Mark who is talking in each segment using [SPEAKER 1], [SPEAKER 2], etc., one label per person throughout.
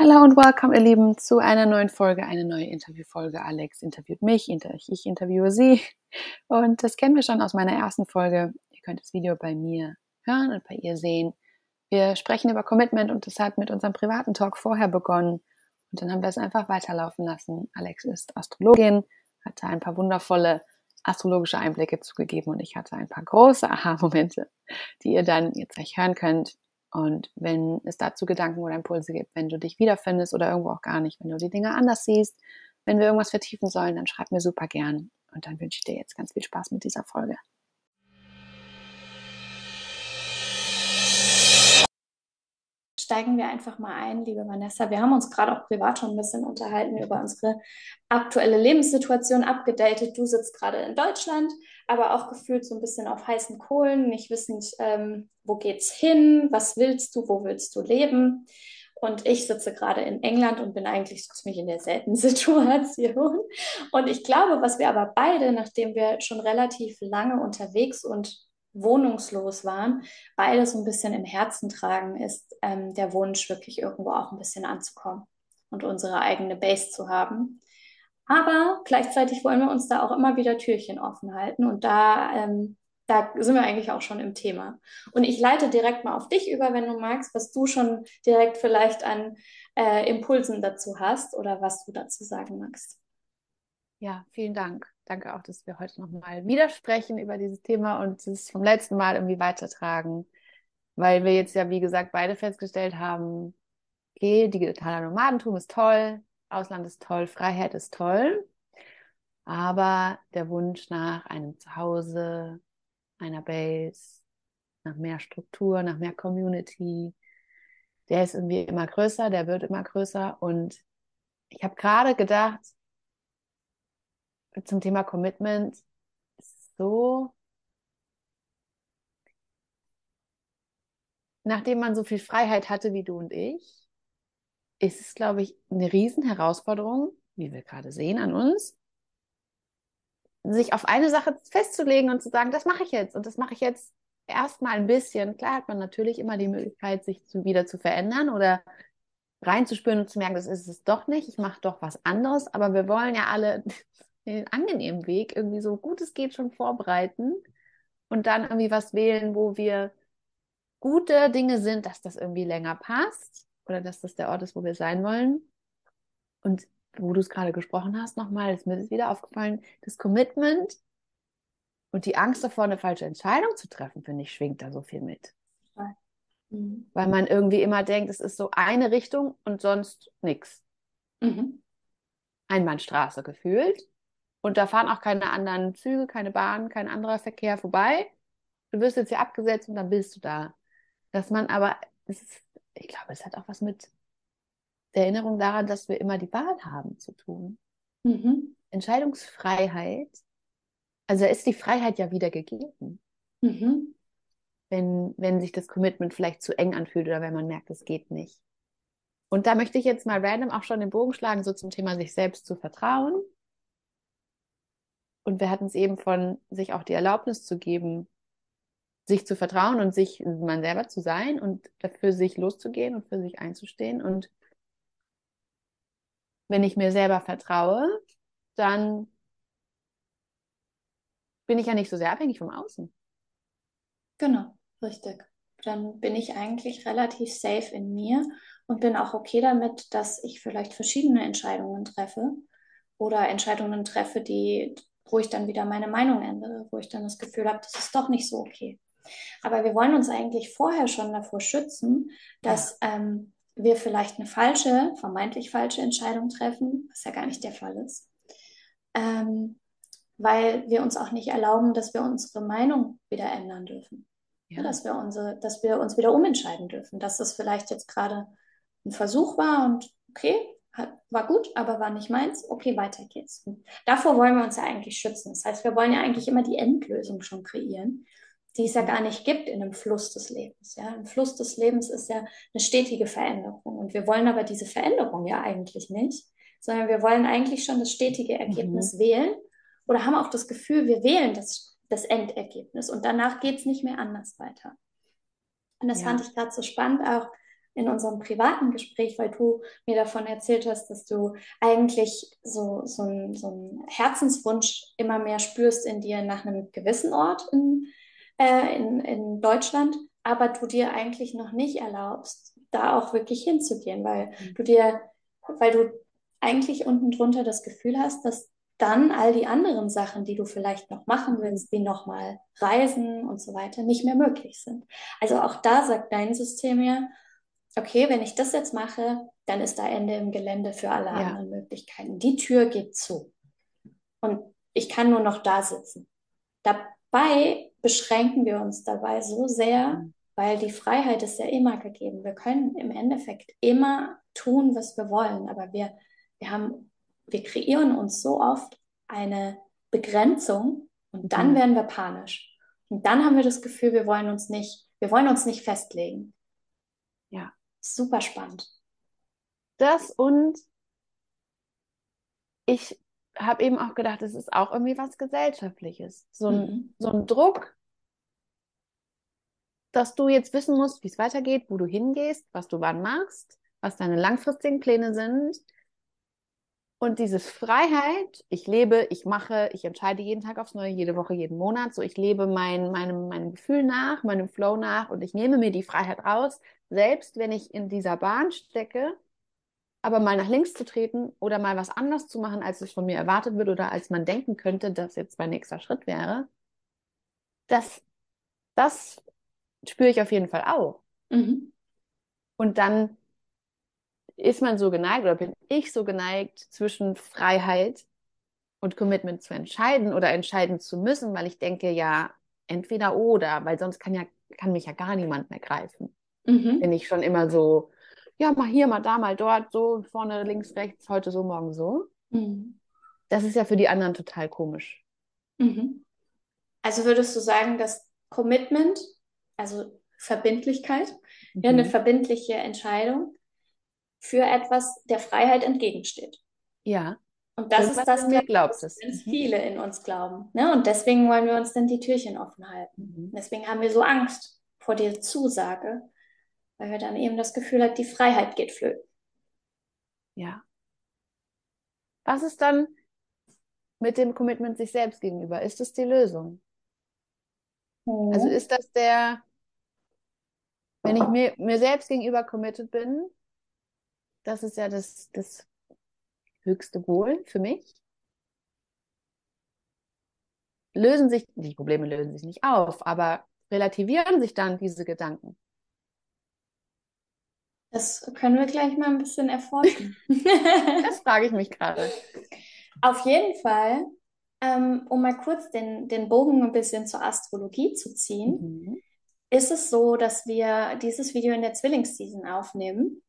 [SPEAKER 1] Hallo und welcome, ihr Lieben, zu einer neuen Folge, eine neue Interviewfolge. Alex interviewt mich, ich interviewe sie. Und das kennen wir schon aus meiner ersten Folge. Ihr könnt das Video bei mir hören und bei ihr sehen. Wir sprechen über Commitment und das hat mit unserem privaten Talk vorher begonnen. Und dann haben wir es einfach weiterlaufen lassen. Alex ist Astrologin, hatte ein paar wundervolle astrologische Einblicke zugegeben und ich hatte ein paar große Aha-Momente, die ihr dann jetzt gleich hören könnt. Und wenn es dazu Gedanken oder Impulse gibt, wenn du dich wiederfindest oder irgendwo auch gar nicht, wenn du die Dinge anders siehst, wenn wir irgendwas vertiefen sollen, dann schreib mir super gern. Und dann wünsche ich dir jetzt ganz viel Spaß mit dieser Folge.
[SPEAKER 2] steigen wir einfach mal ein, liebe Vanessa. Wir haben uns gerade auch privat schon ein bisschen unterhalten über unsere aktuelle Lebenssituation abgedatet. Du sitzt gerade in Deutschland, aber auch gefühlt so ein bisschen auf heißen Kohlen, nicht wissend, ähm, wo geht's hin, was willst du, wo willst du leben. Und ich sitze gerade in England und bin eigentlich so ziemlich in derselben Situation. Und ich glaube, was wir aber beide, nachdem wir schon relativ lange unterwegs und wohnungslos waren, beide so ein bisschen im Herzen tragen, ist ähm, der Wunsch, wirklich irgendwo auch ein bisschen anzukommen und unsere eigene Base zu haben. Aber gleichzeitig wollen wir uns da auch immer wieder Türchen offen halten und da, ähm, da sind wir eigentlich auch schon im Thema. Und ich leite direkt mal auf dich über, wenn du magst, was du schon direkt vielleicht an äh, Impulsen dazu hast oder was du dazu sagen magst.
[SPEAKER 1] Ja, vielen Dank. Danke auch, dass wir heute nochmal widersprechen über dieses Thema und es vom letzten Mal irgendwie weitertragen, weil wir jetzt ja, wie gesagt, beide festgestellt haben, okay, digitaler Nomadentum ist toll, Ausland ist toll, Freiheit ist toll, aber der Wunsch nach einem Zuhause, einer Base, nach mehr Struktur, nach mehr Community, der ist irgendwie immer größer, der wird immer größer. Und ich habe gerade gedacht, zum Thema Commitment so, nachdem man so viel Freiheit hatte wie du und ich, ist es, glaube ich, eine Riesenherausforderung, wie wir gerade sehen an uns, sich auf eine Sache festzulegen und zu sagen, das mache ich jetzt und das mache ich jetzt erstmal ein bisschen. Klar hat man natürlich immer die Möglichkeit, sich zu, wieder zu verändern oder reinzuspüren und zu merken, das ist es doch nicht, ich mache doch was anderes, aber wir wollen ja alle den angenehmen Weg irgendwie so gut es geht schon vorbereiten und dann irgendwie was wählen, wo wir gute Dinge sind, dass das irgendwie länger passt oder dass das der Ort ist, wo wir sein wollen. Und wo du es gerade gesprochen hast, nochmal, ist mir wieder aufgefallen, das Commitment und die Angst davor, eine falsche Entscheidung zu treffen, finde ich, schwingt da so viel mit. Mhm. Weil man irgendwie immer denkt, es ist so eine Richtung und sonst nichts. Mhm. Einbahnstraße gefühlt. Und da fahren auch keine anderen Züge, keine Bahnen, kein anderer Verkehr vorbei. Du wirst jetzt hier abgesetzt und dann bist du da. Dass man aber, ist, ich glaube, es hat auch was mit der Erinnerung daran, dass wir immer die Wahl haben zu tun. Mhm. Entscheidungsfreiheit, also ist die Freiheit ja wieder gegeben. Mhm. Wenn, wenn sich das Commitment vielleicht zu eng anfühlt oder wenn man merkt, es geht nicht. Und da möchte ich jetzt mal random auch schon den Bogen schlagen, so zum Thema sich selbst zu vertrauen. Und wir hatten es eben von sich auch die Erlaubnis zu geben, sich zu vertrauen und sich man selber zu sein und dafür sich loszugehen und für sich einzustehen. Und wenn ich mir selber vertraue, dann bin ich ja nicht so sehr abhängig vom Außen.
[SPEAKER 2] Genau, richtig. Dann bin ich eigentlich relativ safe in mir und bin auch okay damit, dass ich vielleicht verschiedene Entscheidungen treffe oder Entscheidungen treffe, die wo ich dann wieder meine Meinung ändere, wo ich dann das Gefühl habe, das ist doch nicht so okay. Aber wir wollen uns eigentlich vorher schon davor schützen, dass ähm, wir vielleicht eine falsche, vermeintlich falsche Entscheidung treffen, was ja gar nicht der Fall ist. Ähm, weil wir uns auch nicht erlauben, dass wir unsere Meinung wieder ändern dürfen. Ja. Dass, wir unsere, dass wir uns wieder umentscheiden dürfen. Dass das vielleicht jetzt gerade ein Versuch war und okay, war gut, aber war nicht meins. Okay, weiter geht's. Und davor wollen wir uns ja eigentlich schützen. Das heißt, wir wollen ja eigentlich immer die Endlösung schon kreieren, die es ja gar nicht gibt in einem Fluss des Lebens. Ja, im Fluss des Lebens ist ja eine stetige Veränderung. Und wir wollen aber diese Veränderung ja eigentlich nicht, sondern wir wollen eigentlich schon das stetige Ergebnis mhm. wählen oder haben auch das Gefühl, wir wählen das, das Endergebnis und danach geht es nicht mehr anders weiter. Und das ja. fand ich gerade so spannend auch in unserem privaten Gespräch, weil du mir davon erzählt hast, dass du eigentlich so, so, ein, so einen Herzenswunsch immer mehr spürst in dir nach einem gewissen Ort in, äh, in, in Deutschland, aber du dir eigentlich noch nicht erlaubst, da auch wirklich hinzugehen, weil mhm. du dir, weil du eigentlich unten drunter das Gefühl hast, dass dann all die anderen Sachen, die du vielleicht noch machen willst, wie nochmal Reisen und so weiter, nicht mehr möglich sind. Also auch da sagt dein System ja, okay, wenn ich das jetzt mache, dann ist da Ende im Gelände für alle ja. anderen Möglichkeiten. Die Tür geht zu. Und ich kann nur noch da sitzen. Dabei beschränken wir uns dabei so sehr, weil die Freiheit ist ja immer gegeben. Wir können im Endeffekt immer tun, was wir wollen, aber wir, wir haben wir kreieren uns so oft eine Begrenzung und dann mhm. werden wir panisch. Und dann haben wir das Gefühl, wir wollen uns nicht, wir wollen uns nicht festlegen.
[SPEAKER 1] Ja.
[SPEAKER 2] Super spannend.
[SPEAKER 1] Das und ich habe eben auch gedacht, es ist auch irgendwie was Gesellschaftliches. So ein, mhm. so ein Druck, dass du jetzt wissen musst, wie es weitergeht, wo du hingehst, was du wann machst, was deine langfristigen Pläne sind, und diese Freiheit, ich lebe, ich mache, ich entscheide jeden Tag aufs Neue, jede Woche, jeden Monat. So, ich lebe mein, meinem, meinem Gefühl nach, meinem Flow nach und ich nehme mir die Freiheit raus, selbst wenn ich in dieser Bahn stecke, aber mal nach links zu treten oder mal was anders zu machen, als es von mir erwartet wird oder als man denken könnte, dass jetzt mein nächster Schritt wäre. Das, das spüre ich auf jeden Fall auch. Mhm. Und dann ist man so geneigt oder bin ich so geneigt, zwischen Freiheit und Commitment zu entscheiden oder entscheiden zu müssen, weil ich denke, ja, entweder oder, weil sonst kann ja, kann mich ja gar niemand mehr greifen. Mhm. Wenn ich schon immer so, ja, mal hier, mal da, mal dort, so vorne, links, rechts, heute so, morgen so. Mhm. Das ist ja für die anderen total komisch.
[SPEAKER 2] Mhm. Also würdest du sagen, dass Commitment, also Verbindlichkeit, ja, eine mhm. verbindliche Entscheidung, für etwas der Freiheit entgegensteht.
[SPEAKER 1] Ja.
[SPEAKER 2] Und das ist das, mir glaubt es. ganz mhm. viele in uns glauben. Ne? Und deswegen wollen wir uns dann die Türchen offen halten. Mhm. Deswegen haben wir so Angst vor der Zusage, weil wir dann eben das Gefühl haben, die Freiheit geht flöten.
[SPEAKER 1] Ja. Was ist dann mit dem Commitment sich selbst gegenüber? Ist es die Lösung? Mhm. Also ist das der, wenn ich mir, mir selbst gegenüber committed bin, das ist ja das, das höchste Wohl für mich. Lösen sich, die Probleme lösen sich nicht auf, aber relativieren sich dann diese Gedanken.
[SPEAKER 2] Das können wir gleich mal ein bisschen erforschen.
[SPEAKER 1] das frage ich mich gerade.
[SPEAKER 2] Auf jeden Fall, ähm, um mal kurz den, den Bogen ein bisschen zur Astrologie zu ziehen, mhm. ist es so, dass wir dieses Video in der Zwillingsseason aufnehmen.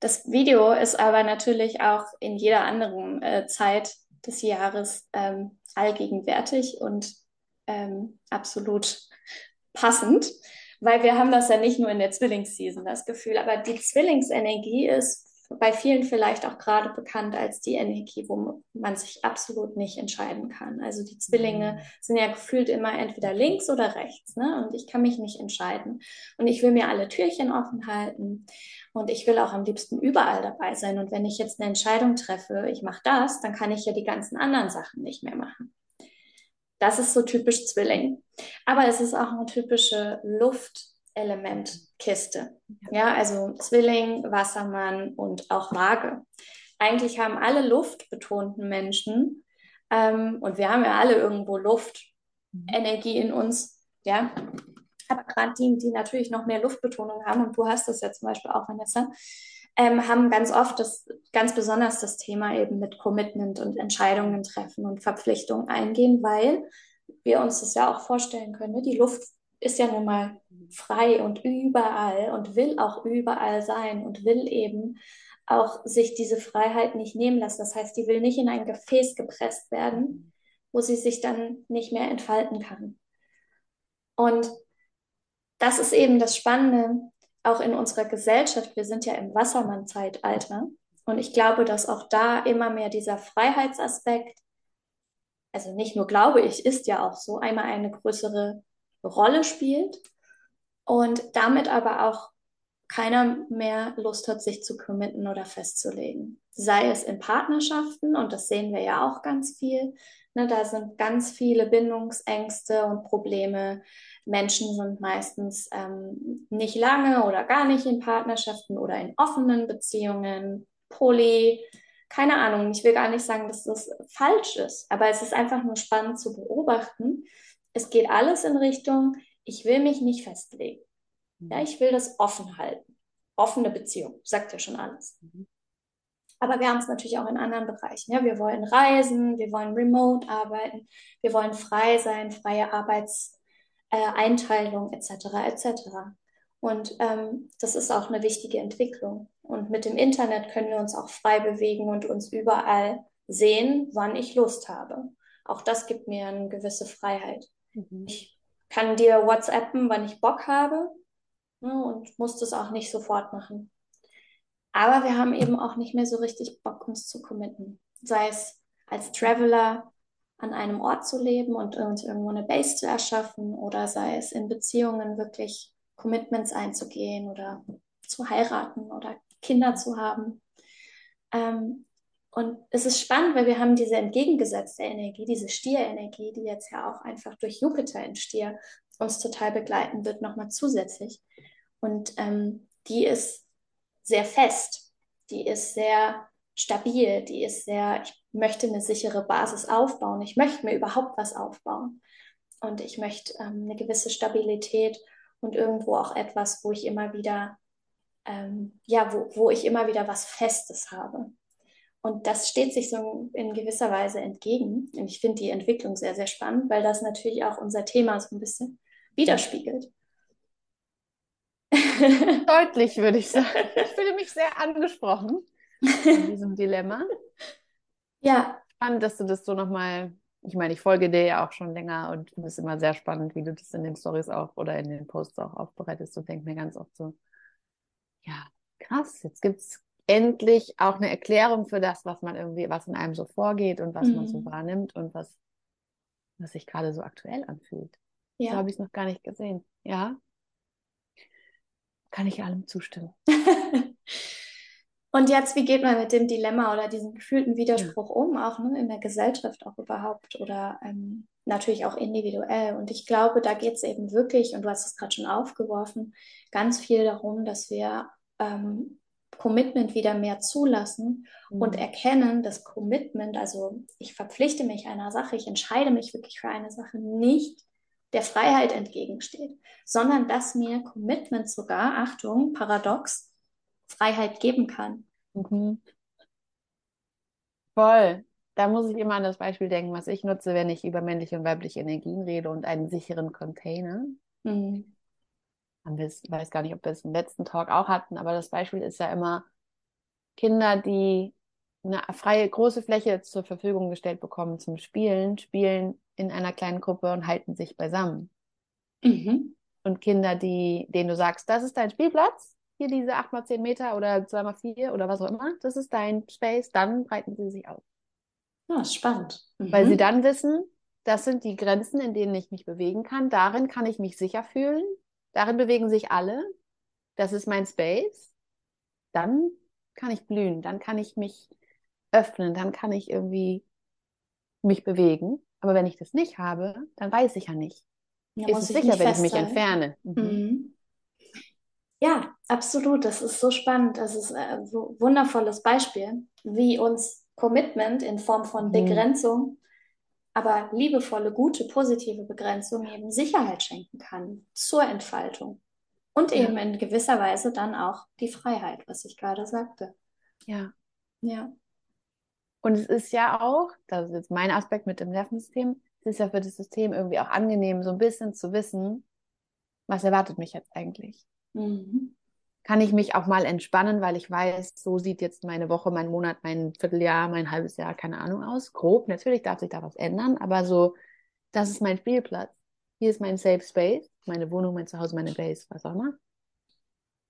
[SPEAKER 2] Das Video ist aber natürlich auch in jeder anderen äh, Zeit des Jahres ähm, allgegenwärtig und ähm, absolut passend, weil wir haben das ja nicht nur in der Zwillingsseason, das Gefühl, aber die Zwillingsenergie ist bei vielen vielleicht auch gerade bekannt als die Energie, wo man sich absolut nicht entscheiden kann. Also die Zwillinge mhm. sind ja gefühlt immer entweder links oder rechts, ne? Und ich kann mich nicht entscheiden. Und ich will mir alle Türchen offen halten und ich will auch am liebsten überall dabei sein. Und wenn ich jetzt eine Entscheidung treffe, ich mache das, dann kann ich ja die ganzen anderen Sachen nicht mehr machen. Das ist so typisch Zwilling. Aber es ist auch eine typische Luft- Elementkiste. Ja, also Zwilling, Wassermann und auch Waage. Eigentlich haben alle luftbetonten Menschen, ähm, und wir haben ja alle irgendwo Luftenergie in uns, ja. Aber gerade die, die natürlich noch mehr Luftbetonung haben, und du hast das ja zum Beispiel auch, Vanessa, ähm, haben ganz oft das, ganz besonders das Thema eben mit Commitment und Entscheidungen treffen und Verpflichtungen eingehen, weil wir uns das ja auch vorstellen können. Ne? Die Luft ist ja nun mal frei und überall und will auch überall sein und will eben auch sich diese Freiheit nicht nehmen lassen. Das heißt, die will nicht in ein Gefäß gepresst werden, wo sie sich dann nicht mehr entfalten kann. Und das ist eben das Spannende, auch in unserer Gesellschaft. Wir sind ja im Wassermann-Zeitalter. Und ich glaube, dass auch da immer mehr dieser Freiheitsaspekt, also nicht nur glaube ich, ist ja auch so, einmal eine größere Rolle spielt und damit aber auch keiner mehr Lust hat, sich zu committen oder festzulegen. Sei es in Partnerschaften, und das sehen wir ja auch ganz viel. Ne, da sind ganz viele Bindungsängste und Probleme. Menschen sind meistens ähm, nicht lange oder gar nicht in Partnerschaften oder in offenen Beziehungen, poly, keine Ahnung. Ich will gar nicht sagen, dass das falsch ist, aber es ist einfach nur spannend zu beobachten. Es geht alles in Richtung, ich will mich nicht festlegen. Ja, ich will das offen halten. Offene Beziehung, sagt ja schon alles. Mhm. Aber wir haben es natürlich auch in anderen Bereichen. Ja, wir wollen reisen, wir wollen remote arbeiten, wir wollen frei sein, freie Arbeitseinteilung äh, etc. etc. Und ähm, das ist auch eine wichtige Entwicklung. Und mit dem Internet können wir uns auch frei bewegen und uns überall sehen, wann ich Lust habe. Auch das gibt mir eine gewisse Freiheit. Mhm. Ich kann dir WhatsAppen, wann ich Bock habe ne, und muss das auch nicht sofort machen. Aber wir haben eben auch nicht mehr so richtig Bock, uns zu committen. Sei es als Traveler an einem Ort zu leben und irgendwo eine Base zu erschaffen oder sei es in Beziehungen wirklich Commitments einzugehen oder zu heiraten oder Kinder zu haben. Ähm, und es ist spannend, weil wir haben diese entgegengesetzte Energie, diese Stierenergie, die jetzt ja auch einfach durch Jupiter in Stier uns total begleiten wird, nochmal zusätzlich. Und ähm, die ist sehr fest, die ist sehr stabil, die ist sehr, ich möchte eine sichere Basis aufbauen, ich möchte mir überhaupt was aufbauen. Und ich möchte ähm, eine gewisse Stabilität und irgendwo auch etwas, wo ich immer wieder, ähm, ja, wo, wo ich immer wieder was Festes habe. Und das steht sich so in gewisser Weise entgegen. Und ich finde die Entwicklung sehr, sehr spannend, weil das natürlich auch unser Thema so ein bisschen widerspiegelt.
[SPEAKER 1] Deutlich, würde ich sagen. Ich fühle mich sehr angesprochen in diesem Dilemma.
[SPEAKER 2] Ja.
[SPEAKER 1] Spannend, dass du das so nochmal, ich meine, ich folge dir ja auch schon länger und finde es immer sehr spannend, wie du das in den Stories auch oder in den Posts auch aufbereitest und denke mir ganz oft so, ja, krass, jetzt gibt es endlich auch eine Erklärung für das, was man irgendwie, was in einem so vorgeht und was mhm. man so mhm. wahrnimmt und was, was sich gerade so aktuell anfühlt. Ja. So habe ich es noch gar nicht gesehen. Ja kann ich allem zustimmen.
[SPEAKER 2] Und jetzt, wie geht man mit dem Dilemma oder diesem gefühlten Widerspruch ja. um, auch ne, in der Gesellschaft auch überhaupt oder ähm, natürlich auch individuell? Und ich glaube, da geht es eben wirklich, und du hast es gerade schon aufgeworfen, ganz viel darum, dass wir ähm, Commitment wieder mehr zulassen mhm. und erkennen, dass Commitment, also ich verpflichte mich einer Sache, ich entscheide mich wirklich für eine Sache, nicht der Freiheit entgegensteht, sondern dass mir Commitment sogar, Achtung, paradox, Freiheit geben kann.
[SPEAKER 1] Mhm. Voll. Da muss ich immer an das Beispiel denken, was ich nutze, wenn ich über männliche und weibliche Energien rede und einen sicheren Container. Mhm. Ich weiß gar nicht, ob wir es im letzten Talk auch hatten, aber das Beispiel ist ja immer Kinder, die eine freie große Fläche zur Verfügung gestellt bekommen zum Spielen, spielen in einer kleinen Gruppe und halten sich beisammen. Mhm. Und Kinder, die, denen du sagst, das ist dein Spielplatz, hier diese 8 mal 10 Meter oder 2 mal 4 oder was auch immer, das ist dein Space, dann breiten sie sich aus.
[SPEAKER 2] Ja, spannend.
[SPEAKER 1] Mhm. Weil sie dann wissen, das sind die Grenzen, in denen ich mich bewegen kann. Darin kann ich mich sicher fühlen. Darin bewegen sich alle. Das ist mein Space. Dann kann ich blühen. Dann kann ich mich öffnen. Dann kann ich irgendwie mich bewegen. Aber wenn ich das nicht habe, dann weiß ich ja nicht. Ja, ist es sicher, wenn ich mich entferne. Mhm. Mhm.
[SPEAKER 2] Ja, absolut. Das ist so spannend. Das ist ein wundervolles Beispiel, wie uns Commitment in Form von mhm. Begrenzung, aber liebevolle, gute, positive Begrenzung eben Sicherheit schenken kann zur Entfaltung. Und eben ja. in gewisser Weise dann auch die Freiheit, was ich gerade sagte.
[SPEAKER 1] Ja.
[SPEAKER 2] Ja.
[SPEAKER 1] Und es ist ja auch, das ist jetzt mein Aspekt mit dem Nervensystem, es ist ja für das System irgendwie auch angenehm, so ein bisschen zu wissen, was erwartet mich jetzt eigentlich. Mhm. Kann ich mich auch mal entspannen, weil ich weiß, so sieht jetzt meine Woche, mein Monat, mein Vierteljahr, mein halbes Jahr, keine Ahnung aus. Grob, natürlich darf sich da was ändern, aber so, das ist mein Spielplatz. Hier ist mein Safe Space, meine Wohnung, mein Zuhause, meine Base, was auch immer.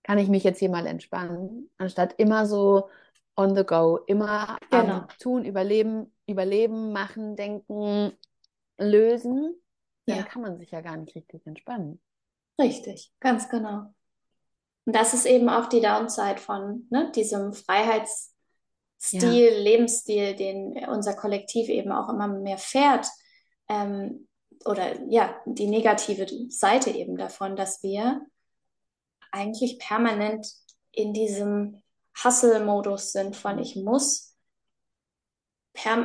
[SPEAKER 1] Kann ich mich jetzt hier mal entspannen, anstatt immer so on the go, immer genau. tun, überleben, überleben, machen, denken, lösen, dann ja. kann man sich ja gar nicht richtig entspannen.
[SPEAKER 2] Richtig, ganz genau. Und das ist eben auch die Downside von ne, diesem Freiheitsstil, ja. Lebensstil, den unser Kollektiv eben auch immer mehr fährt. Ähm, oder ja, die negative Seite eben davon, dass wir eigentlich permanent in diesem Hustle-Modus sind von ich muss,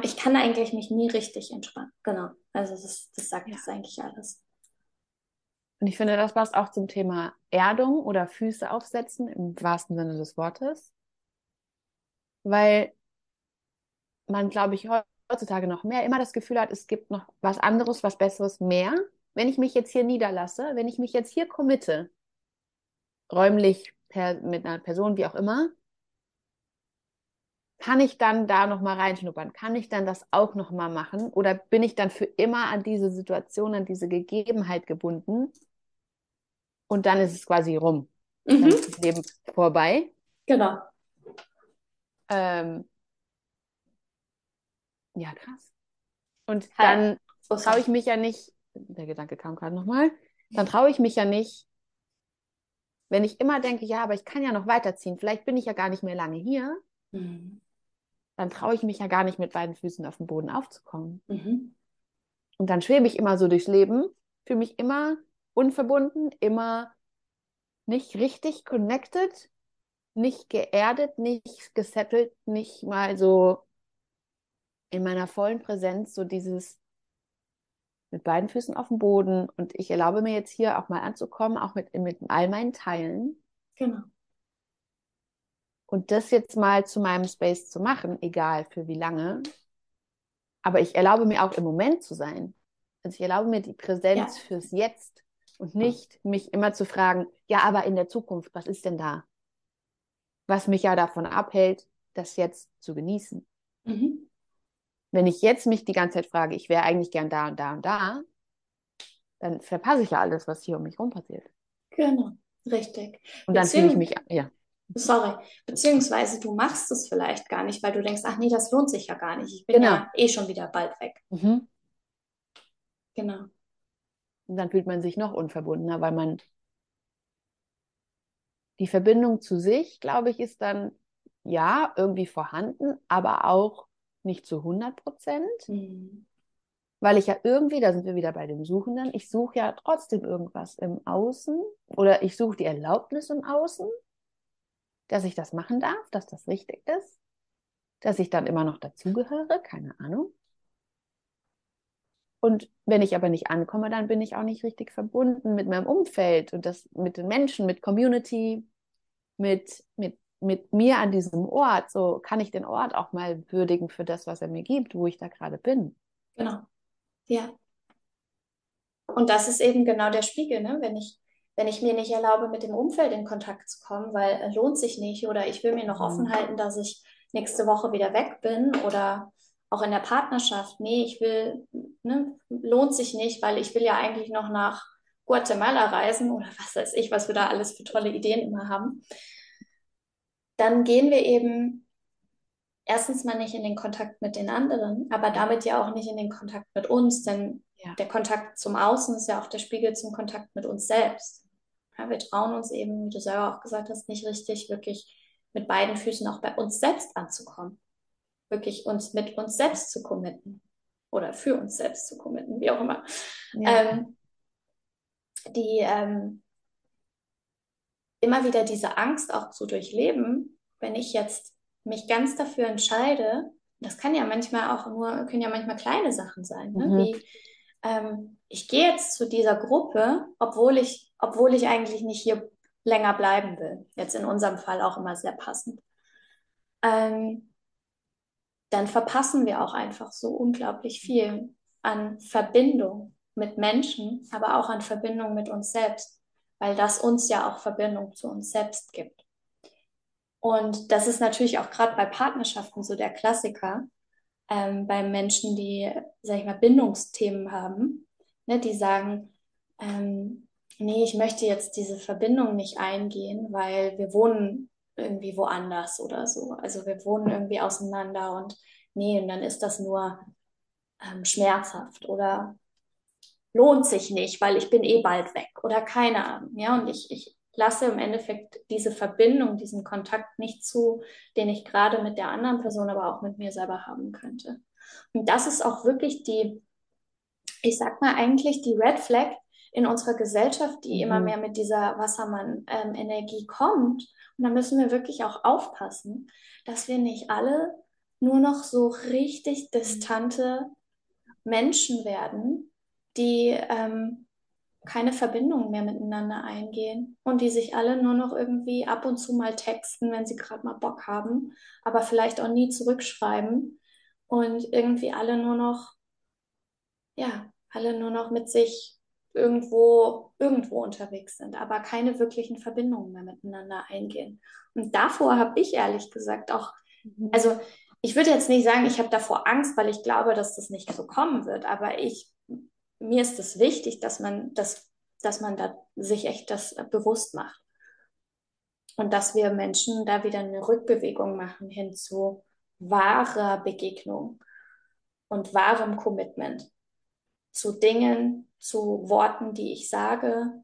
[SPEAKER 2] ich kann eigentlich mich nie richtig entspannen. Genau. Also das, das sagt ja. das eigentlich alles.
[SPEAKER 1] Und ich finde, das passt auch zum Thema Erdung oder Füße aufsetzen im wahrsten Sinne des Wortes. Weil man, glaube ich, heutzutage noch mehr immer das Gefühl hat, es gibt noch was anderes, was Besseres mehr. Wenn ich mich jetzt hier niederlasse, wenn ich mich jetzt hier committe, räumlich per, mit einer Person, wie auch immer, kann ich dann da noch mal reinschnuppern? Kann ich dann das auch noch mal machen? Oder bin ich dann für immer an diese Situation, an diese Gegebenheit gebunden? Und dann ist es quasi rum. Mhm. Dann ist das Leben vorbei.
[SPEAKER 2] Genau.
[SPEAKER 1] Ähm, ja, krass. Und dann traue ich mich ja nicht, der Gedanke kam gerade nochmal, dann traue ich mich ja nicht, wenn ich immer denke, ja, aber ich kann ja noch weiterziehen, vielleicht bin ich ja gar nicht mehr lange hier, mhm. dann traue ich mich ja gar nicht mit beiden Füßen auf den Boden aufzukommen. Mhm. Und dann schwebe ich immer so durchs Leben, fühle mich immer unverbunden, immer nicht richtig connected, nicht geerdet, nicht gesettelt, nicht mal so in meiner vollen Präsenz, so dieses mit beiden Füßen auf dem Boden und ich erlaube mir jetzt hier auch mal anzukommen, auch mit, mit all meinen Teilen.
[SPEAKER 2] Genau.
[SPEAKER 1] Und das jetzt mal zu meinem Space zu machen, egal für wie lange. Aber ich erlaube mir auch im Moment zu sein. Also ich erlaube mir die Präsenz ja. fürs Jetzt und nicht mich immer zu fragen, ja, aber in der Zukunft, was ist denn da? Was mich ja davon abhält, das jetzt zu genießen. Mhm. Wenn ich jetzt mich die ganze Zeit frage, ich wäre eigentlich gern da und da und da, dann verpasse ich ja alles, was hier um mich rum passiert.
[SPEAKER 2] Genau, richtig.
[SPEAKER 1] Und dann fühle ich mich, ja.
[SPEAKER 2] Sorry, beziehungsweise du machst es vielleicht gar nicht, weil du denkst, ach nee, das lohnt sich ja gar nicht. Ich bin genau. ja eh schon wieder bald weg. Mhm. Genau.
[SPEAKER 1] Und dann fühlt man sich noch unverbundener, weil man die Verbindung zu sich, glaube ich, ist dann ja irgendwie vorhanden, aber auch nicht zu 100 Prozent, mhm. weil ich ja irgendwie, da sind wir wieder bei dem Suchenden, ich suche ja trotzdem irgendwas im Außen oder ich suche die Erlaubnis im Außen, dass ich das machen darf, dass das richtig ist, dass ich dann immer noch dazugehöre, keine Ahnung. Und wenn ich aber nicht ankomme, dann bin ich auch nicht richtig verbunden mit meinem Umfeld und das mit den Menschen, mit Community, mit, mit mit mir an diesem Ort, so kann ich den Ort auch mal würdigen für das, was er mir gibt, wo ich da gerade bin.
[SPEAKER 2] Genau. Ja. Und das ist eben genau der Spiegel, ne? Wenn ich, wenn ich mir nicht erlaube, mit dem Umfeld in Kontakt zu kommen, weil es lohnt sich nicht oder ich will mir noch offen mhm. halten, dass ich nächste Woche wieder weg bin oder auch in der Partnerschaft, nee, ich will, ne, lohnt sich nicht, weil ich will ja eigentlich noch nach Guatemala reisen oder was weiß ich, was wir da alles für tolle Ideen immer haben dann gehen wir eben erstens mal nicht in den Kontakt mit den anderen, aber damit ja auch nicht in den Kontakt mit uns, denn ja. der Kontakt zum Außen ist ja auch der Spiegel zum Kontakt mit uns selbst. Ja, wir trauen uns eben, wie du selber auch gesagt hast, nicht richtig wirklich mit beiden Füßen auch bei uns selbst anzukommen. Wirklich uns mit uns selbst zu committen oder für uns selbst zu committen, wie auch immer. Ja. Ähm, die ähm, immer wieder diese Angst auch zu durchleben, wenn ich jetzt mich ganz dafür entscheide, das kann ja manchmal auch nur, können ja manchmal kleine Sachen sein, ne? mhm. wie ähm, ich gehe jetzt zu dieser Gruppe, obwohl ich, obwohl ich eigentlich nicht hier länger bleiben will. Jetzt in unserem Fall auch immer sehr passend. Ähm, dann verpassen wir auch einfach so unglaublich viel an Verbindung mit Menschen, aber auch an Verbindung mit uns selbst weil das uns ja auch Verbindung zu uns selbst gibt. Und das ist natürlich auch gerade bei Partnerschaften so der Klassiker, ähm, bei Menschen, die, sag ich mal, Bindungsthemen haben, ne, die sagen, ähm, nee, ich möchte jetzt diese Verbindung nicht eingehen, weil wir wohnen irgendwie woanders oder so. Also wir wohnen irgendwie auseinander und nee, und dann ist das nur ähm, schmerzhaft oder lohnt sich nicht, weil ich bin eh bald weg oder keine Ahnung. Ja, und ich, ich lasse im Endeffekt diese Verbindung, diesen Kontakt nicht zu, den ich gerade mit der anderen Person, aber auch mit mir selber haben könnte. Und das ist auch wirklich die, ich sag mal eigentlich die Red Flag in unserer Gesellschaft, die mhm. immer mehr mit dieser Wassermann-Energie ähm, kommt. Und da müssen wir wirklich auch aufpassen, dass wir nicht alle nur noch so richtig distante Menschen werden, die ähm, keine Verbindungen mehr miteinander eingehen und die sich alle nur noch irgendwie ab und zu mal texten, wenn sie gerade mal Bock haben, aber vielleicht auch nie zurückschreiben und irgendwie alle nur noch, ja, alle nur noch mit sich irgendwo, irgendwo unterwegs sind, aber keine wirklichen Verbindungen mehr miteinander eingehen. Und davor habe ich ehrlich gesagt auch, mhm. also ich würde jetzt nicht sagen, ich habe davor Angst, weil ich glaube, dass das nicht so kommen wird, aber ich, mir ist es wichtig, dass man das, dass man da sich echt das bewusst macht. Und dass wir Menschen da wieder eine Rückbewegung machen hin zu wahrer Begegnung und wahrem Commitment zu Dingen, zu Worten, die ich sage,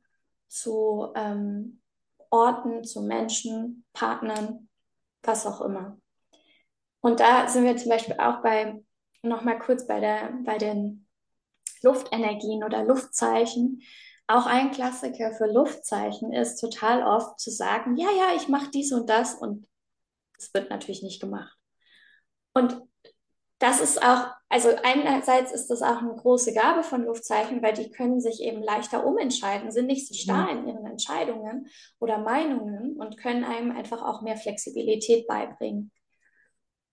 [SPEAKER 2] zu ähm, Orten, zu Menschen, Partnern, was auch immer. Und da sind wir zum Beispiel auch bei, nochmal kurz bei, der, bei den Luftenergien oder Luftzeichen. Auch ein Klassiker für Luftzeichen ist total oft zu sagen, ja, ja, ich mache dies und das und es wird natürlich nicht gemacht. Und das ist auch, also einerseits ist das auch eine große Gabe von Luftzeichen, weil die können sich eben leichter umentscheiden, sind nicht so starr in ihren Entscheidungen oder Meinungen und können einem einfach auch mehr Flexibilität beibringen.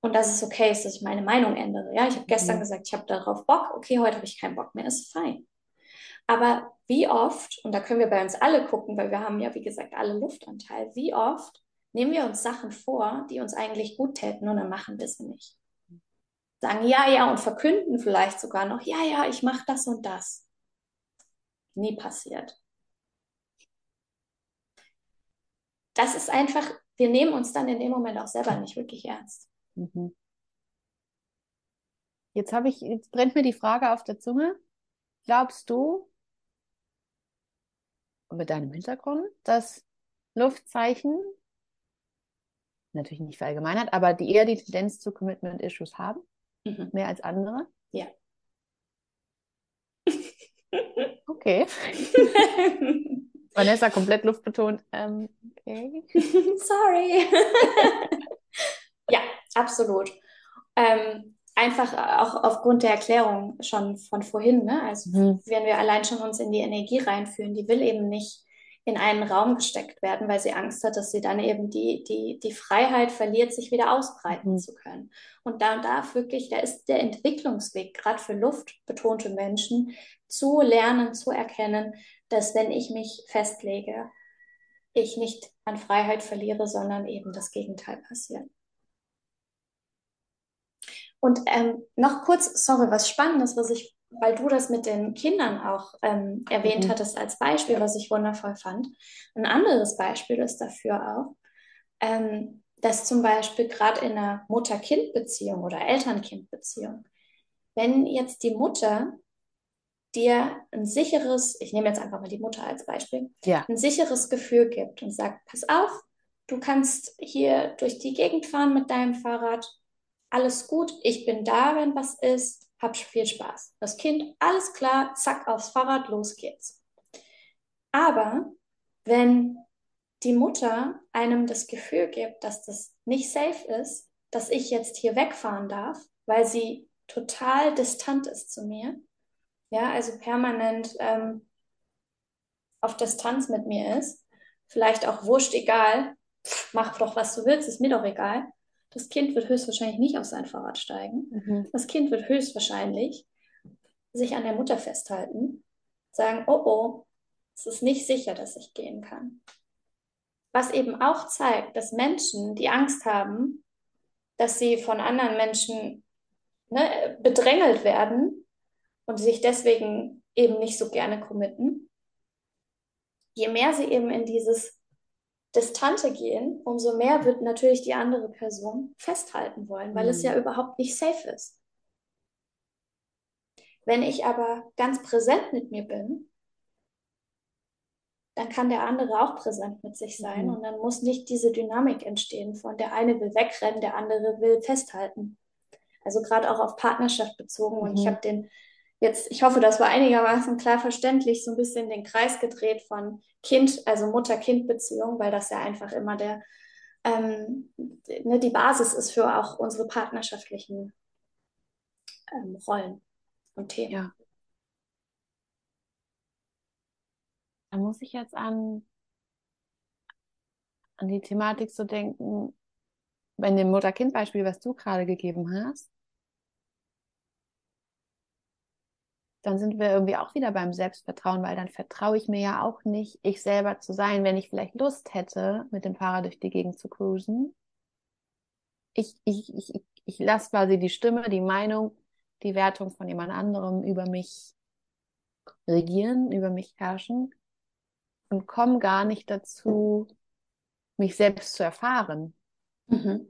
[SPEAKER 2] Und dass es okay ist, dass ich meine Meinung ändere. Ja, ich habe gestern mhm. gesagt, ich habe darauf Bock. Okay, heute habe ich keinen Bock mehr. Ist fein. Aber wie oft, und da können wir bei uns alle gucken, weil wir haben ja, wie gesagt, alle Luftanteil, wie oft nehmen wir uns Sachen vor, die uns eigentlich gut täten und dann machen wir sie nicht. Sagen ja, ja und verkünden vielleicht sogar noch, ja, ja, ich mache das und das. Nie passiert. Das ist einfach, wir nehmen uns dann in dem Moment auch selber nicht wirklich ernst. Mhm.
[SPEAKER 1] Jetzt habe ich, jetzt brennt mir die Frage auf der Zunge. Glaubst du mit deinem Hintergrund, dass Luftzeichen natürlich nicht verallgemeinert, aber die eher die Tendenz zu Commitment-Issues haben, mhm. mehr als andere?
[SPEAKER 2] Ja.
[SPEAKER 1] Okay. Vanessa komplett luftbetont. Ähm, okay.
[SPEAKER 2] Sorry. Absolut. Ähm, einfach auch aufgrund der Erklärung schon von vorhin, ne? Also mhm. wenn wir allein schon uns in die Energie reinführen, die will eben nicht in einen Raum gesteckt werden, weil sie Angst hat, dass sie dann eben die, die, die Freiheit verliert, sich wieder ausbreiten mhm. zu können. Und da darf wirklich, da ist der Entwicklungsweg, gerade für luftbetonte Menschen, zu lernen, zu erkennen, dass wenn ich mich festlege, ich nicht an Freiheit verliere, sondern eben das Gegenteil passiert. Und ähm, noch kurz, sorry, was Spannendes, was ich, weil du das mit den Kindern auch ähm, erwähnt mhm. hattest als Beispiel, was ich wundervoll fand. Ein anderes Beispiel ist dafür auch, ähm, dass zum Beispiel gerade in einer Mutter-Kind-Beziehung oder Eltern-Kind-Beziehung, wenn jetzt die Mutter dir ein sicheres, ich nehme jetzt einfach mal die Mutter als Beispiel, ja. ein sicheres Gefühl gibt und sagt, pass auf, du kannst hier durch die Gegend fahren mit deinem Fahrrad, alles gut, ich bin da, wenn was ist, hab viel Spaß. Das Kind, alles klar, zack, aufs Fahrrad, los geht's. Aber wenn die Mutter einem das Gefühl gibt, dass das nicht safe ist, dass ich jetzt hier wegfahren darf, weil sie total distant ist zu mir, ja, also permanent ähm, auf Distanz mit mir ist, vielleicht auch wurscht, egal, mach doch, was du willst, ist mir doch egal, das Kind wird höchstwahrscheinlich nicht auf sein Fahrrad steigen. Mhm. Das Kind wird höchstwahrscheinlich sich an der Mutter festhalten, sagen, oh oh, es ist nicht sicher, dass ich gehen kann. Was eben auch zeigt, dass Menschen, die Angst haben, dass sie von anderen Menschen ne, bedrängelt werden und sich deswegen eben nicht so gerne committen, je mehr sie eben in dieses Distante gehen, umso mehr wird natürlich die andere Person festhalten wollen, weil mhm. es ja überhaupt nicht safe ist. Wenn ich aber ganz präsent mit mir bin, dann kann der andere auch präsent mit sich sein
[SPEAKER 1] Mhm.
[SPEAKER 2] und dann muss nicht diese Dynamik entstehen von der eine will wegrennen, der andere will festhalten. Also gerade auch auf Partnerschaft bezogen. Und ich
[SPEAKER 1] Mhm.
[SPEAKER 2] habe den jetzt, ich hoffe, das war einigermaßen klar verständlich, so ein bisschen den Kreis gedreht von Kind, also Mutter-Kind-Beziehung, weil das ja einfach immer der, ähm, ne, die Basis ist für auch unsere partnerschaftlichen ähm, Rollen und Themen.
[SPEAKER 1] Ja. Da muss ich jetzt an, an die Thematik so denken, bei dem Mutter-Kind-Beispiel, was du gerade gegeben hast, dann sind wir irgendwie auch wieder beim Selbstvertrauen, weil dann vertraue ich mir ja auch nicht, ich selber zu sein, wenn ich vielleicht Lust hätte, mit dem Fahrrad durch die Gegend zu cruisen. Ich, ich, ich, ich lasse quasi die Stimme, die Meinung, die Wertung von jemand anderem über mich regieren, über mich herrschen und komme gar nicht dazu, mich selbst zu erfahren
[SPEAKER 2] Mhm.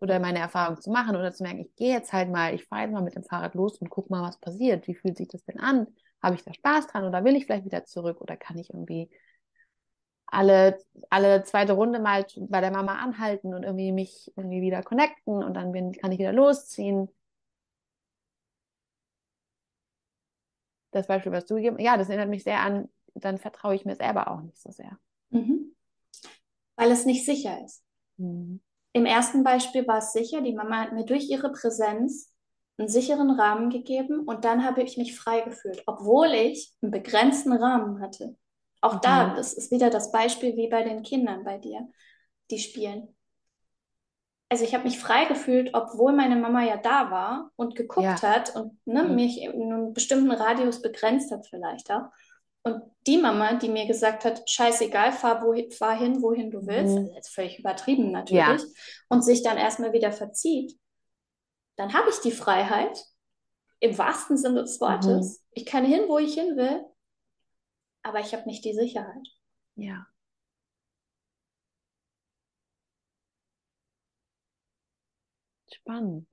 [SPEAKER 1] Oder meine Erfahrung zu machen oder zu merken, ich gehe jetzt halt mal, ich fahre jetzt mal mit dem Fahrrad los und guck mal, was passiert. Wie fühlt sich das denn an? Habe ich da Spaß dran oder will ich vielleicht wieder zurück oder kann ich irgendwie alle, alle zweite Runde mal bei der Mama anhalten und irgendwie mich irgendwie wieder connecten und dann bin, kann ich wieder losziehen. Das Beispiel, was du gegeben ja, das erinnert mich sehr an, dann vertraue ich mir selber auch nicht so sehr.
[SPEAKER 2] Mhm. Weil es nicht sicher ist.
[SPEAKER 1] Mhm.
[SPEAKER 2] Im ersten Beispiel war es sicher, die Mama hat mir durch ihre Präsenz einen sicheren Rahmen gegeben und dann habe ich mich frei gefühlt, obwohl ich einen begrenzten Rahmen hatte. Auch da,
[SPEAKER 1] Mhm.
[SPEAKER 2] das ist wieder das Beispiel wie bei den Kindern bei dir, die spielen. Also ich habe mich frei gefühlt, obwohl meine Mama ja da war und geguckt
[SPEAKER 1] Ja.
[SPEAKER 2] hat und ne,
[SPEAKER 1] Mhm.
[SPEAKER 2] mich in einem bestimmten Radius begrenzt hat vielleicht auch. Und die Mama, die mir gesagt hat, scheißegal, fahr, wohin, fahr hin, wohin du willst,
[SPEAKER 1] Mhm.
[SPEAKER 2] also jetzt völlig übertrieben natürlich, und sich dann erstmal wieder verzieht, dann habe ich die Freiheit, im wahrsten Sinne des Wortes. Ich kann hin, wo ich hin will, aber ich habe nicht die Sicherheit.
[SPEAKER 1] Ja. Spannend.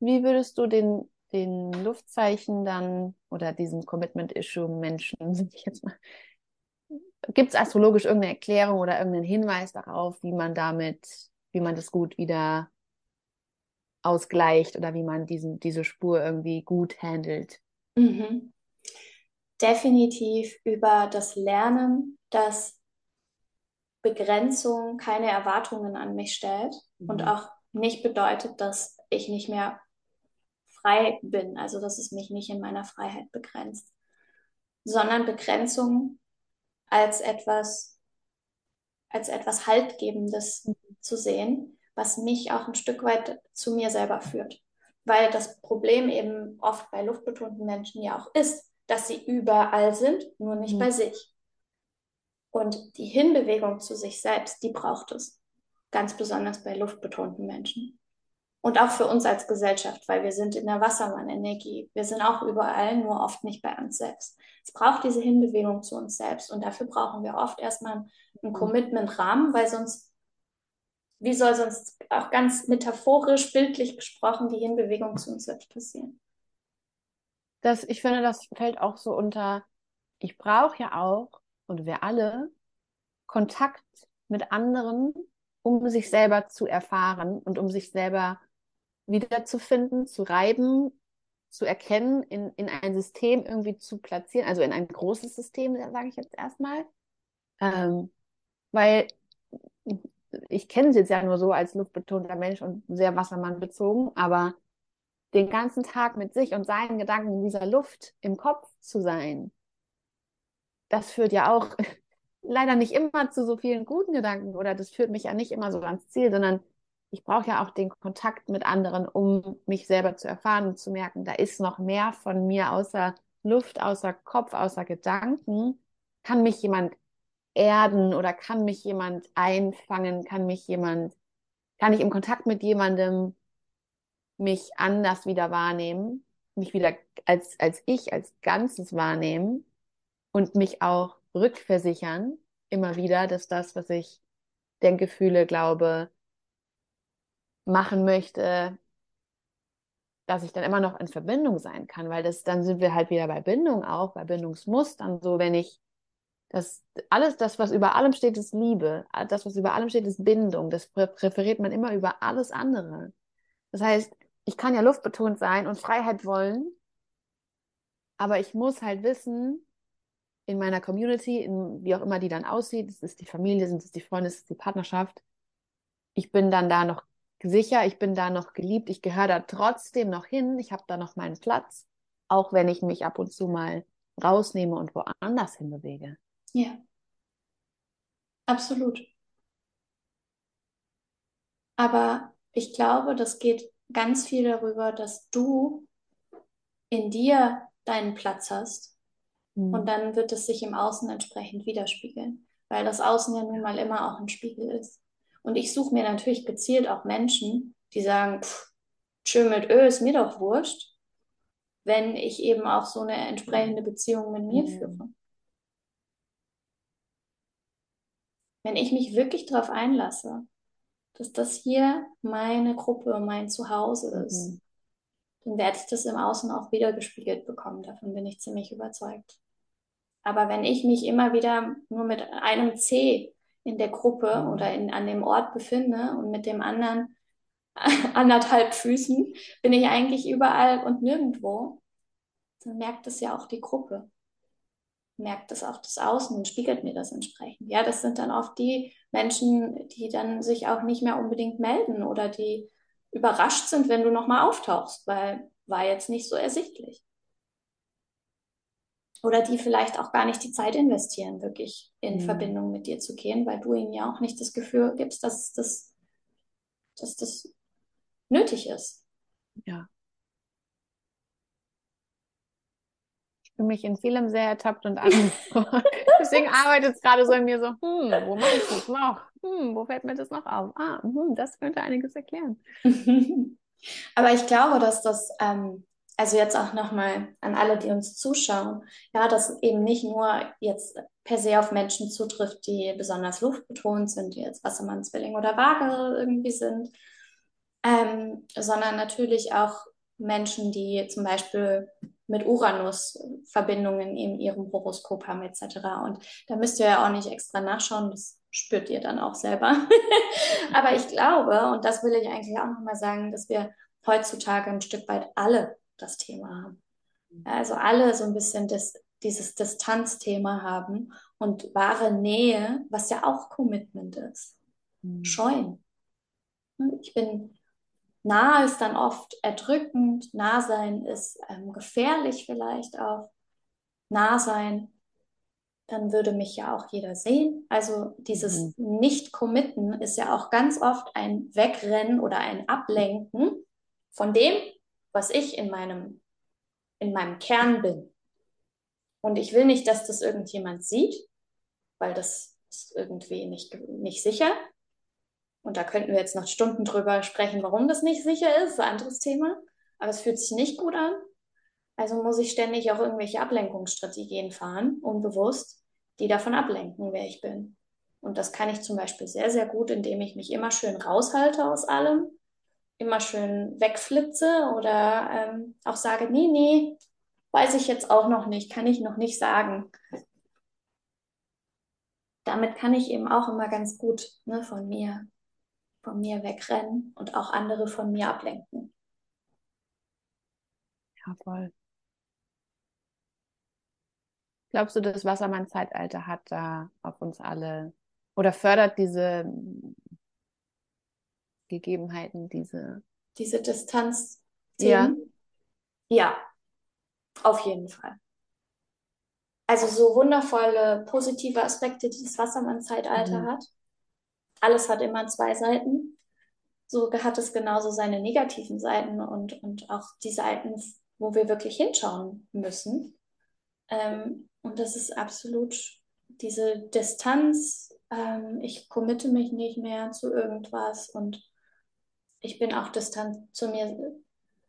[SPEAKER 1] Wie würdest du den, den Luftzeichen dann oder diesen Commitment-Issue-Menschen, sag ich jetzt mal, gibt es astrologisch irgendeine Erklärung oder irgendeinen Hinweis darauf, wie man damit, wie man das gut wieder ausgleicht oder wie man diesen, diese Spur irgendwie gut handelt?
[SPEAKER 2] Mhm. Definitiv über das Lernen, dass Begrenzung keine Erwartungen an mich stellt und
[SPEAKER 1] Mhm.
[SPEAKER 2] auch nicht bedeutet, dass ich nicht mehr frei bin, also dass es mich nicht in meiner Freiheit begrenzt, sondern Begrenzung als etwas, als etwas Haltgebendes zu sehen, was mich auch ein Stück weit zu mir selber führt. Weil das Problem eben oft bei luftbetonten Menschen ja auch ist, dass sie überall sind, nur nicht
[SPEAKER 1] Mhm.
[SPEAKER 2] bei sich. Und die Hinbewegung zu sich selbst, die braucht es. Ganz besonders bei luftbetonten Menschen. Und auch für uns als Gesellschaft, weil wir sind in der Wassermann-Energie. Wir sind auch überall, nur oft nicht bei uns selbst. Es braucht diese Hinbewegung zu uns selbst. Und dafür brauchen wir oft erstmal einen Commitment-Rahmen, weil sonst, wie soll sonst auch ganz metaphorisch, bildlich gesprochen, die Hinbewegung zu uns selbst passieren?
[SPEAKER 1] Das, ich finde, das fällt auch so unter, ich brauche ja auch, und wir alle, Kontakt mit anderen, um sich selber zu erfahren und um sich selber wiederzufinden, zu reiben, zu erkennen, in, in ein System irgendwie zu platzieren, also in ein großes System, sage ich jetzt erstmal. Ähm, weil ich kenne es jetzt ja nur so als luftbetonter Mensch und sehr Wassermann bezogen, aber den ganzen Tag mit sich und seinen Gedanken in dieser Luft im Kopf zu sein, das führt ja auch leider nicht immer zu so vielen guten Gedanken oder das führt mich ja nicht immer so ans Ziel, sondern ich brauche ja auch den Kontakt mit anderen, um mich selber zu erfahren und zu merken, da ist noch mehr von mir außer Luft, außer Kopf, außer Gedanken. Kann mich jemand erden oder kann mich jemand einfangen, kann mich jemand, kann ich im Kontakt mit jemandem mich anders wieder wahrnehmen, mich wieder als, als ich, als Ganzes wahrnehmen und mich auch rückversichern, immer wieder, dass das, was ich denke, fühle, glaube, machen möchte, dass ich dann immer noch in Verbindung sein kann, weil das, dann sind wir halt wieder bei Bindung auch, bei Bindungsmustern, so wenn ich das, alles, das, was über allem steht, ist Liebe. Das, was über allem steht, ist Bindung. Das präferiert man immer über alles andere. Das heißt, ich kann ja luftbetont sein und Freiheit wollen, aber ich muss halt wissen, in meiner Community, in, wie auch immer die dann aussieht, es ist die Familie, sind es die Freunde, es ist die Partnerschaft, ich bin dann da noch sicher, ich bin da noch geliebt, ich gehöre da trotzdem noch hin, ich habe da noch meinen Platz, auch wenn ich mich ab und zu mal rausnehme und woanders hinbewege.
[SPEAKER 2] Ja, absolut. Aber ich glaube, das geht ganz viel darüber, dass du in dir deinen Platz hast mhm. und dann wird es sich im Außen entsprechend widerspiegeln, weil das Außen ja nun mal immer auch ein Spiegel ist. Und ich suche mir natürlich gezielt auch Menschen, die sagen, pff, schön mit Öl ist mir doch wurscht, wenn ich eben auch so eine entsprechende Beziehung mit mir mhm. führe. Wenn ich mich wirklich darauf einlasse, dass das hier meine Gruppe, mein Zuhause ist, mhm. dann werde ich das im Außen auch wieder gespiegelt bekommen. Davon bin ich ziemlich überzeugt. Aber wenn ich mich immer wieder nur mit einem C in der Gruppe mhm. oder in, an dem Ort befinde und mit dem anderen anderthalb Füßen bin ich eigentlich überall und nirgendwo, dann merkt es ja auch die Gruppe. Merkt es auch das Außen und spiegelt mir das entsprechend. Ja, das sind dann oft die Menschen, die dann sich auch nicht mehr unbedingt melden oder die überrascht sind, wenn du nochmal auftauchst, weil war jetzt nicht so ersichtlich oder die vielleicht auch gar nicht die Zeit investieren, wirklich in mhm. Verbindung mit dir zu gehen, weil du ihnen ja auch nicht das Gefühl gibst, dass das, dass das nötig ist.
[SPEAKER 1] Ja. Ich fühle mich in vielem sehr ertappt und angesprochen. Deswegen arbeitet es gerade so in mir so, hm, wo mache ich das noch? Hm, wo fällt mir das noch auf? Ah, hm, das könnte einiges erklären.
[SPEAKER 2] Aber ich glaube, dass das ähm, also jetzt auch nochmal an alle, die uns zuschauen, ja, dass eben nicht nur jetzt per se auf Menschen zutrifft, die besonders luftbetont sind, die jetzt Wassermann, Zwilling oder Waage irgendwie sind, ähm, sondern natürlich auch Menschen, die zum Beispiel mit Uranus Verbindungen in ihrem Horoskop haben etc. Und da müsst ihr ja auch nicht extra nachschauen, das spürt ihr dann auch selber. Aber ich glaube, und das will ich eigentlich auch nochmal sagen, dass wir heutzutage ein Stück weit alle das Thema haben. Also alle so ein bisschen das, dieses Distanzthema haben und wahre Nähe, was ja auch Commitment ist, mhm. scheuen. Ich bin nah ist dann oft erdrückend, nah sein ist ähm, gefährlich vielleicht auch. Nah sein, dann würde mich ja auch jeder sehen. Also dieses mhm. Nicht-Committen ist ja auch ganz oft ein Wegrennen oder ein Ablenken von dem, was ich in meinem, in meinem Kern bin. Und ich will nicht, dass das irgendjemand sieht, weil das ist irgendwie nicht, nicht sicher. Und da könnten wir jetzt noch Stunden drüber sprechen, warum das nicht sicher ist, ein anderes Thema. Aber es fühlt sich nicht gut an. Also muss ich ständig auch irgendwelche Ablenkungsstrategien fahren, unbewusst, die davon ablenken, wer ich bin. Und das kann ich zum Beispiel sehr, sehr gut, indem ich mich immer schön raushalte aus allem immer schön wegflitze oder ähm, auch sage, nee, nee, weiß ich jetzt auch noch nicht, kann ich noch nicht sagen. Damit kann ich eben auch immer ganz gut ne, von mir, von mir wegrennen und auch andere von mir ablenken.
[SPEAKER 1] Ja, voll. Glaubst du, das Wassermann-Zeitalter hat da auf uns alle oder fördert diese Gegebenheiten, diese.
[SPEAKER 2] Diese Distanz. Ja. Ja, auf jeden Fall. Also so wundervolle positive Aspekte, die das Wassermann-Zeitalter mhm. hat. Alles hat immer zwei Seiten. So hat es genauso seine negativen Seiten und, und auch die Seiten, wo wir wirklich hinschauen müssen. Ähm, und das ist absolut diese Distanz. Ähm, ich committe mich nicht mehr zu irgendwas und ich bin auch distant zu mir.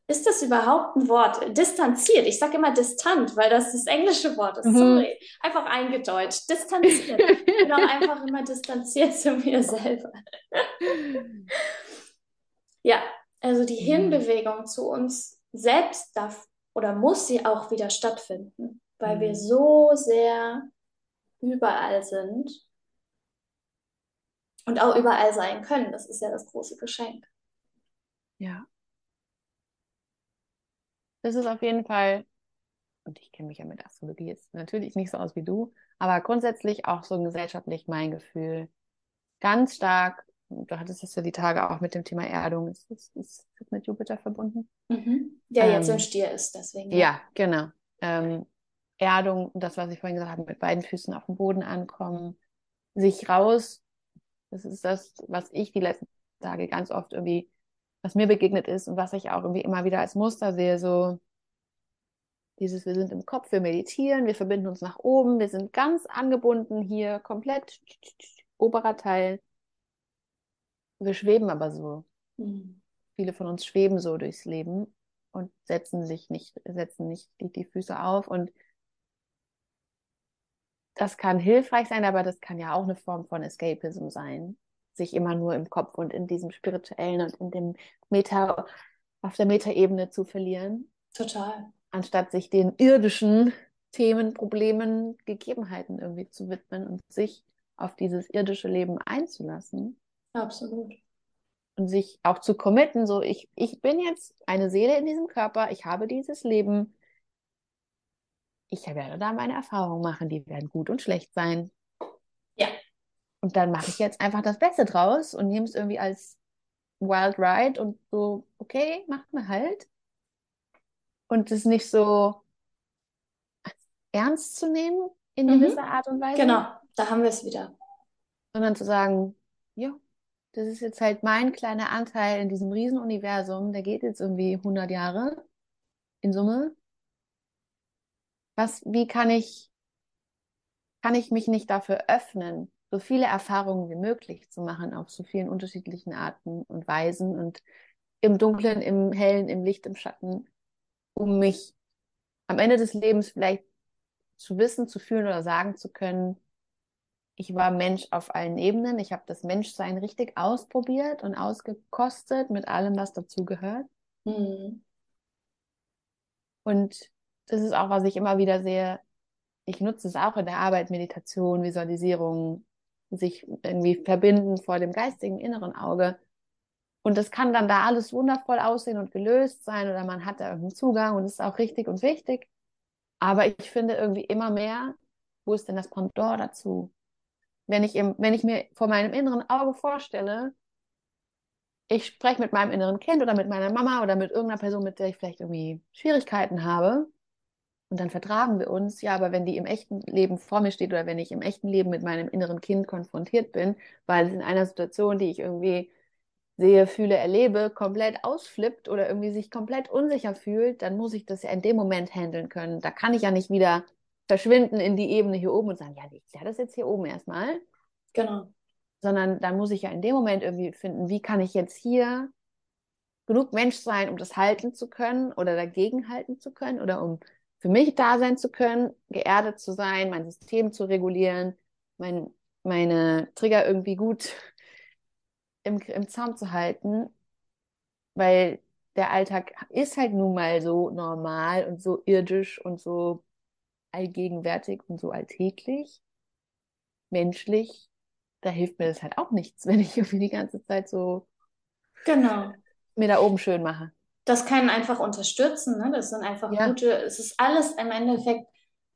[SPEAKER 2] Ist das überhaupt ein Wort? Distanziert. Ich sage immer distant, weil das das englische Wort ist. Mhm. Sorry. Einfach eingedeutscht. Distanziert. ich bin auch einfach immer distanziert zu mir selber. ja, also die mhm. Hinbewegung zu uns selbst darf oder muss sie auch wieder stattfinden, weil mhm. wir so sehr überall sind und auch überall sein können. Das ist ja das große Geschenk.
[SPEAKER 1] Ja. Das ist auf jeden Fall, und ich kenne mich ja mit Astrologie jetzt natürlich nicht so aus wie du, aber grundsätzlich auch so gesellschaftlich mein Gefühl. Ganz stark, du hattest es ja die Tage auch mit dem Thema Erdung, ist das ist, ist mit Jupiter verbunden?
[SPEAKER 2] Mhm. Ja, jetzt ähm, im Stier ist, deswegen.
[SPEAKER 1] Ja, ja genau. Ähm, Erdung, das, was ich vorhin gesagt habe, mit beiden Füßen auf dem Boden ankommen, sich raus. Das ist das, was ich die letzten Tage ganz oft irgendwie, was mir begegnet ist und was ich auch irgendwie immer wieder als Muster sehe, so dieses, wir sind im Kopf, wir meditieren, wir verbinden uns nach oben, wir sind ganz angebunden hier, komplett oberer Teil. Wir schweben aber so. Mhm. Viele von uns schweben so durchs Leben und setzen sich nicht, setzen nicht die, die Füße auf und das kann hilfreich sein, aber das kann ja auch eine Form von Escapism sein. Sich immer nur im Kopf und in diesem spirituellen und in dem Meta, auf der Metaebene zu verlieren.
[SPEAKER 2] Total.
[SPEAKER 1] Anstatt sich den irdischen Themen, Problemen, Gegebenheiten irgendwie zu widmen und sich auf dieses irdische Leben einzulassen.
[SPEAKER 2] Absolut.
[SPEAKER 1] Und sich auch zu committen, so ich, ich bin jetzt eine Seele in diesem Körper, ich habe dieses Leben, ich werde da meine Erfahrungen machen, die werden gut und schlecht sein. Und dann mache ich jetzt einfach das Beste draus und nehme es irgendwie als Wild Ride und so, okay, macht mir halt. Und es nicht so ernst zu nehmen in mhm. gewisser Art und Weise.
[SPEAKER 2] Genau, da haben wir es wieder.
[SPEAKER 1] Sondern zu sagen, ja, das ist jetzt halt mein kleiner Anteil in diesem Riesenuniversum, der geht jetzt irgendwie 100 Jahre in Summe was, wie kann ich, kann ich mich nicht dafür öffnen, so viele Erfahrungen wie möglich zu machen auf so vielen unterschiedlichen Arten und Weisen und im Dunklen, im Hellen, im Licht, im Schatten, um mich am Ende des Lebens vielleicht zu wissen, zu fühlen oder sagen zu können, ich war Mensch auf allen Ebenen. Ich habe das Menschsein richtig ausprobiert und ausgekostet mit allem, was dazugehört. Mhm. Und das ist auch, was ich immer wieder sehe. Ich nutze es auch in der Arbeit, Meditation, Visualisierung, sich irgendwie verbinden vor dem geistigen inneren Auge. Und das kann dann da alles wundervoll aussehen und gelöst sein oder man hat da irgendeinen Zugang und ist auch richtig und wichtig. Aber ich finde irgendwie immer mehr, wo ist denn das Pendant dazu? Wenn ich, im, wenn ich mir vor meinem inneren Auge vorstelle, ich spreche mit meinem inneren Kind oder mit meiner Mama oder mit irgendeiner Person, mit der ich vielleicht irgendwie Schwierigkeiten habe, und dann vertragen wir uns. Ja, aber wenn die im echten Leben vor mir steht oder wenn ich im echten Leben mit meinem inneren Kind konfrontiert bin, weil es in einer Situation, die ich irgendwie sehe, fühle, erlebe, komplett ausflippt oder irgendwie sich komplett unsicher fühlt, dann muss ich das ja in dem Moment handeln können. Da kann ich ja nicht wieder verschwinden in die Ebene hier oben und sagen, ja, ich kläre das jetzt hier oben erstmal.
[SPEAKER 2] Genau.
[SPEAKER 1] Sondern dann muss ich ja in dem Moment irgendwie finden, wie kann ich jetzt hier genug Mensch sein, um das halten zu können oder dagegen halten zu können oder um für mich da sein zu können, geerdet zu sein, mein System zu regulieren, mein, meine Trigger irgendwie gut im, im Zaum zu halten, weil der Alltag ist halt nun mal so normal und so irdisch und so allgegenwärtig und so alltäglich, menschlich. Da hilft mir das halt auch nichts, wenn ich irgendwie die ganze Zeit so
[SPEAKER 2] genau.
[SPEAKER 1] mir da oben schön mache
[SPEAKER 2] das kann einfach unterstützen. Ne? Das sind einfach ja. gute, es ist alles im Endeffekt,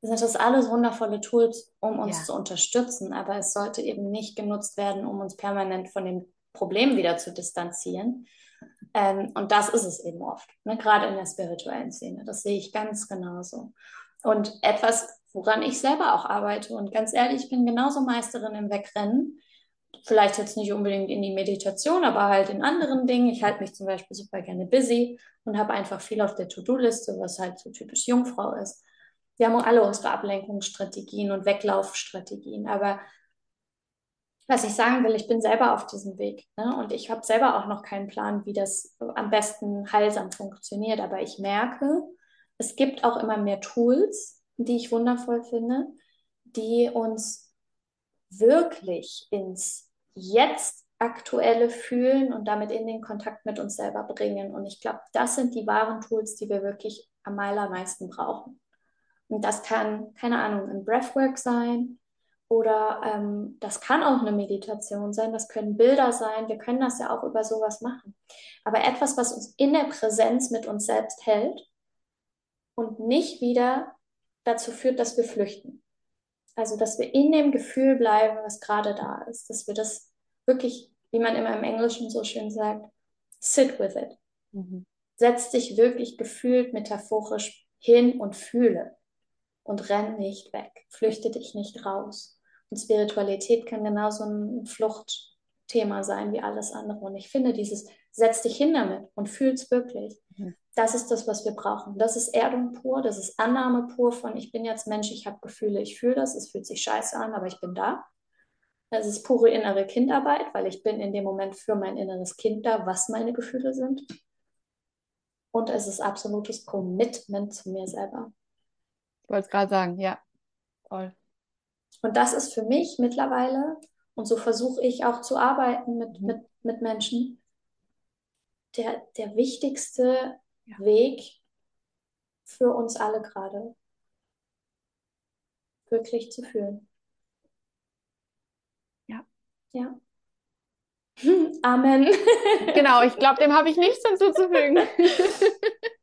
[SPEAKER 2] sind das alles wundervolle Tools, um uns ja. zu unterstützen. Aber es sollte eben nicht genutzt werden, um uns permanent von dem Problem wieder zu distanzieren. Ähm, und das ist es eben oft, ne? gerade in der spirituellen Szene. Das sehe ich ganz genauso. Und etwas, woran ich selber auch arbeite und ganz ehrlich, ich bin genauso Meisterin im Wegrennen vielleicht jetzt nicht unbedingt in die Meditation, aber halt in anderen Dingen. Ich halte mich zum Beispiel super gerne busy und habe einfach viel auf der To-Do-Liste, was halt so typisch Jungfrau ist. Wir haben alle unsere Ablenkungsstrategien und Weglaufstrategien, aber was ich sagen will, ich bin selber auf diesem Weg ne? und ich habe selber auch noch keinen Plan, wie das am besten heilsam funktioniert, aber ich merke, es gibt auch immer mehr Tools, die ich wundervoll finde, die uns wirklich ins Jetzt aktuelle Fühlen und damit in den Kontakt mit uns selber bringen. Und ich glaube, das sind die wahren Tools, die wir wirklich am allermeisten brauchen. Und das kann, keine Ahnung, ein Breathwork sein oder ähm, das kann auch eine Meditation sein, das können Bilder sein. Wir können das ja auch über sowas machen. Aber etwas, was uns in der Präsenz mit uns selbst hält und nicht wieder dazu führt, dass wir flüchten. Also, dass wir in dem Gefühl bleiben, was gerade da ist, dass wir das wirklich, wie man immer im Englischen so schön sagt, sit with it. Mhm. Setz dich wirklich gefühlt metaphorisch hin und fühle und renn nicht weg, flüchte dich nicht raus. Und Spiritualität kann genauso ein Fluchtthema sein wie alles andere. Und ich finde dieses, setz dich hin damit und fühl's wirklich. Mhm. Das ist das, was wir brauchen. Das ist Erdung pur, das ist Annahme pur von, ich bin jetzt Mensch, ich habe Gefühle, ich fühle das, es fühlt sich scheiße an, aber ich bin da. Das ist pure innere Kindarbeit, weil ich bin in dem Moment für mein inneres Kind da, was meine Gefühle sind. Und es ist absolutes Commitment zu mir selber.
[SPEAKER 1] Ich wollte es gerade sagen, ja. Voll.
[SPEAKER 2] Und das ist für mich mittlerweile, und so versuche ich auch zu arbeiten mit, mit, mit Menschen, der, der wichtigste ja. Weg für uns alle gerade. Wirklich zu fühlen.
[SPEAKER 1] Ja.
[SPEAKER 2] Ja. Amen.
[SPEAKER 1] genau, ich glaube, dem habe ich nichts hinzuzufügen.